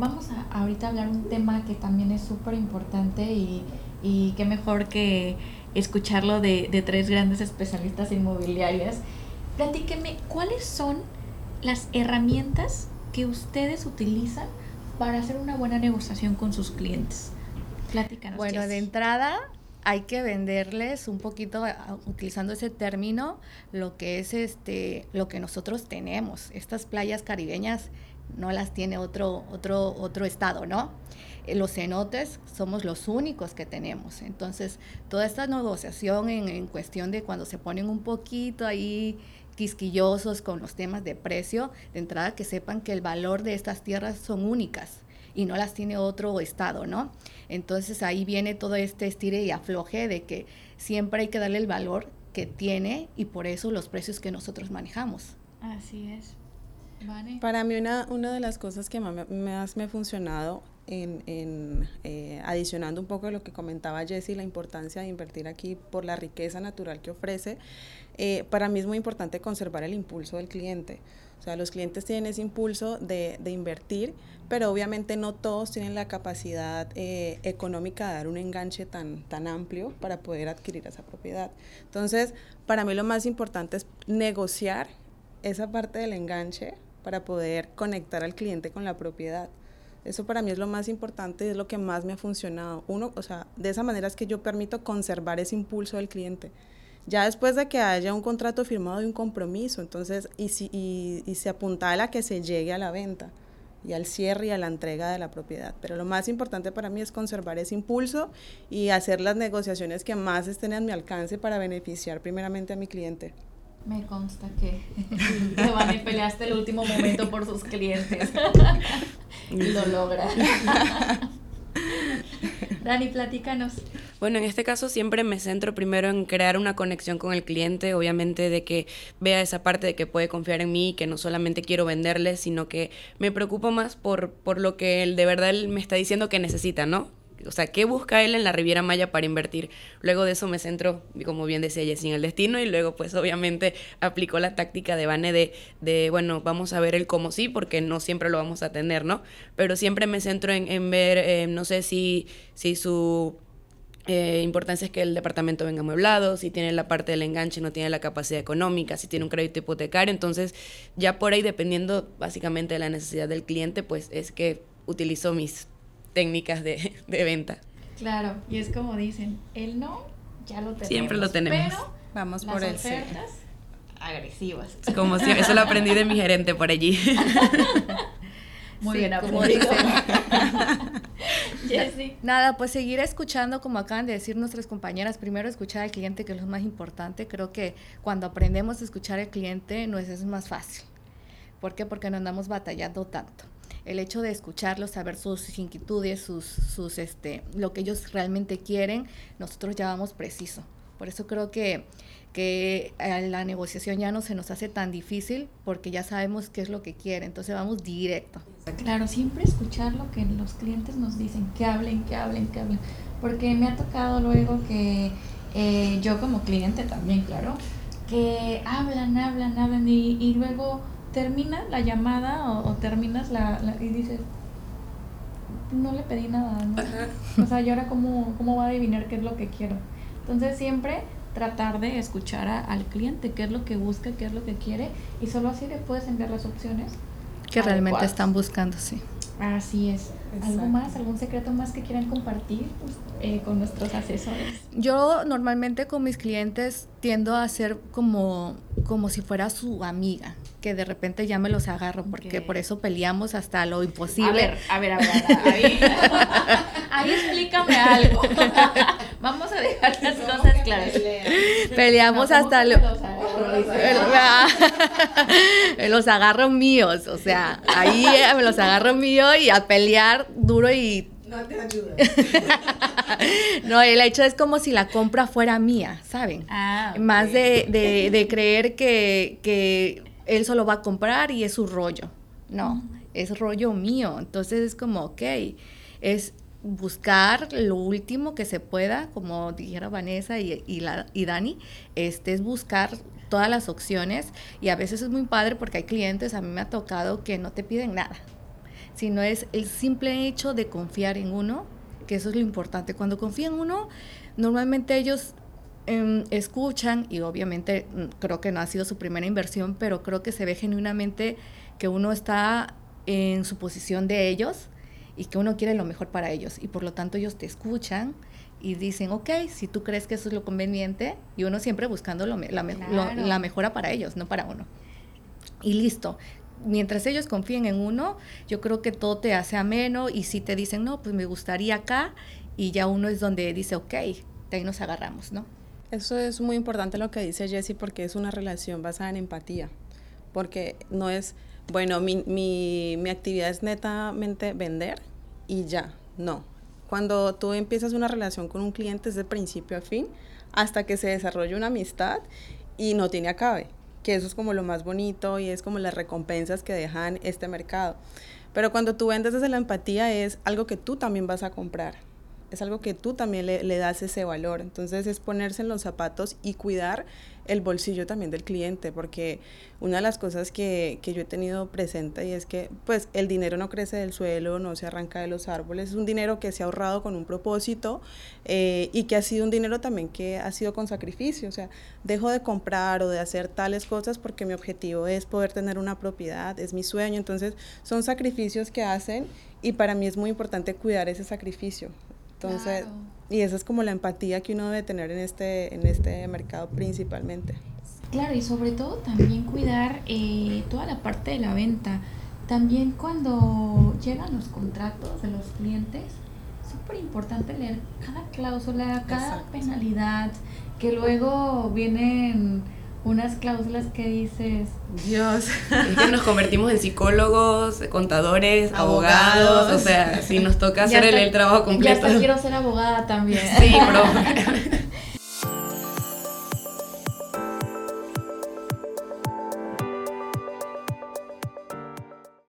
vamos a ahorita hablar un tema que también es súper importante y, y qué mejor que escucharlo de, de tres grandes especialistas inmobiliarias. Platíqueme, ¿cuáles son las herramientas que ustedes utilizan para hacer una buena negociación con sus clientes? Platícanos. Bueno, de entrada hay que venderles un poquito utilizando ese término lo que es este lo que nosotros tenemos. Estas playas caribeñas no las tiene otro otro otro estado, ¿no? Eh, los cenotes somos los únicos que tenemos. Entonces, toda esta negociación en, cuestión de cuando se ponen un poquito ahí quisquillosos con los temas de precio, de entrada que sepan que el valor de estas tierras son únicas y no las tiene otro estado, ¿no? Entonces ahí viene todo este estire y afloje de que siempre hay que darle el valor que tiene y por eso los precios que nosotros manejamos. Así es. Para mí una, una de las cosas que más me, ha funcionado en, en eh, adicionando un poco a lo que comentaba Jessie, la importancia de invertir aquí por la riqueza natural que ofrece, eh, para mí es muy importante conservar el impulso del cliente. O sea, los clientes tienen ese impulso de, de invertir, pero obviamente no todos tienen la capacidad eh, económica de dar un enganche tan, tan amplio para poder adquirir esa propiedad. Entonces, para mí lo más importante es negociar esa parte del enganche para poder conectar al cliente con la propiedad. Eso para mí es lo más importante es lo que más me ha funcionado. Uno, o sea, de esa manera es que yo permito conservar ese impulso del cliente. Ya después de que haya un contrato firmado y un compromiso, entonces, y, si, y, y se apuntala a que se llegue a la venta y al cierre y a la entrega de la propiedad. Pero lo más importante para mí es conservar ese impulso y hacer las negociaciones que más estén a mi alcance para beneficiar primeramente a mi cliente. Me consta que van y peleaste el último momento por sus clientes y lo logra. Dani, platícanos. Bueno, en este caso siempre me centro primero en crear una conexión con el cliente, obviamente de que vea esa parte de que puede confiar en mí, que no solamente quiero venderle, sino que me preocupo más por, por lo que él de verdad él me está diciendo que necesita, ¿no? O sea, ¿qué busca él en la Riviera Maya para invertir? Luego de eso me centro, como bien decía Jessy, en el destino y luego pues obviamente aplicó la táctica de Vane de, de, bueno, vamos a ver el cómo sí, porque no siempre lo vamos a tener, ¿no? Pero siempre me centro en, en ver, eh, no sé si, si su eh, importancia es que el departamento venga amueblado, si tiene la parte del enganche, no tiene la capacidad económica, si tiene un crédito hipotecario. Entonces, ya por ahí, dependiendo básicamente de la necesidad del cliente, pues es que utilizo mis técnicas de, venta. Claro, y es como dicen, el no ya lo tenemos. Siempre lo tenemos. Pero Vamos por las ofertas agresivas. Como si, eso lo aprendí de mi gerente por allí. Muy bien Nada, pues seguir escuchando, como acaban de decir nuestras compañeras, primero escuchar al cliente, que es lo más importante. Creo que cuando aprendemos a escuchar al cliente, no es, es más fácil. ¿Por qué? Porque no andamos batallando tanto el hecho de escucharlos, saber sus inquietudes, sus, sus, este, lo que ellos realmente quieren, nosotros ya vamos preciso. Por eso creo que, que eh, la negociación ya no se nos hace tan difícil porque ya sabemos qué es lo que quieren, entonces vamos directo. Claro, siempre escuchar lo que los clientes nos dicen, que hablen, que hablen, que hablen, porque me ha tocado luego que eh, yo como cliente también, claro, que hablan, hablan, hablan y, y luego termina la llamada o, terminas la, y dices, no le pedí nada, ¿no? O sea, ¿y ahora cómo, cómo va a adivinar qué es lo que quiero? Entonces siempre tratar de escuchar al cliente, qué es lo que busca, qué es lo que quiere, y solo así le puedes enviar las opciones. Que realmente están buscando, sí. Así es. ¿Algo más, algún secreto más que quieran compartir pues, eh, con nuestros asesores? Yo normalmente con mis clientes tiendo a ser como, como si fuera su amiga, que de repente ya me los agarro, porque por eso peleamos hasta lo imposible. A ver, a ver, a ver, ahí, ahí explícame algo. Vamos a dejar las cosas claras. Peleamos hasta lo... Los agarro míos, o sea, ahí me los agarro míos y a pelear duro y no te ayuda. no, el hecho es como si la compra fuera mía, ¿saben? Ah, Más de, de, de, creer que, que él solo va a comprar y es su rollo. No, es rollo mío. Entonces es como, ok, es buscar lo último que se pueda, como dijera Vanessa y, y, la, y Dani, este, es buscar todas las opciones y a veces es muy padre porque hay clientes, a mí me ha tocado que no te piden nada sino es el simple hecho de confiar en uno, que eso es lo importante. Cuando confían en uno, normalmente ellos em, escuchan y obviamente mm, creo que no ha sido su primera inversión, pero creo que se ve genuinamente que uno está en su posición de ellos y que uno quiere lo mejor para ellos y por lo tanto ellos te escuchan y dicen, ok, si tú crees que eso es lo conveniente, y uno siempre buscando lo, la, la mejora para ellos, no para uno. Y listo. Mientras ellos confíen en uno, yo creo que todo te hace ameno y si te dicen, no, pues me gustaría acá, y ya uno es donde dice, ok, de ahí nos agarramos, ¿no? Eso es muy importante lo que dice Jessie porque es una relación basada en empatía, porque no es, bueno, mi, mi, mi actividad es netamente vender y ya, no, cuando tú empiezas una relación con un cliente es de principio a fin, hasta que se desarrolla una amistad y no tiene acabe, que eso es como lo más bonito y es como las recompensas que dejan este mercado. Pero cuando tú vendes desde la empatía es algo que tú también vas a comprar es algo que tú también le, das ese valor. Entonces es ponerse en los zapatos y cuidar el bolsillo también del cliente, porque una de las cosas que, que, yo he tenido presente y es que pues el dinero no crece del suelo, no se arranca de los árboles, es un dinero que se ha ahorrado con un propósito eh, y que ha sido un dinero también que ha sido con sacrificio, o sea, dejo de comprar o de hacer tales cosas porque mi objetivo es poder tener una propiedad, es mi sueño, entonces son sacrificios que hacen y para mí es muy importante cuidar ese sacrificio. Entonces, y esa es como la empatía que uno debe tener en este, en este mercado principalmente. Claro, y sobre todo también cuidar eh, toda la parte de la venta. También cuando llegan los contratos de los clientes, es súper importante leer cada cláusula, cada penalidad, que luego vienen unas cláusulas que dices, Dios, es que nos convertimos en psicólogos, contadores, abogados, o sea, si nos toca hacer el, trabajo completo. Ya hasta quiero ser abogada también. Sí, pero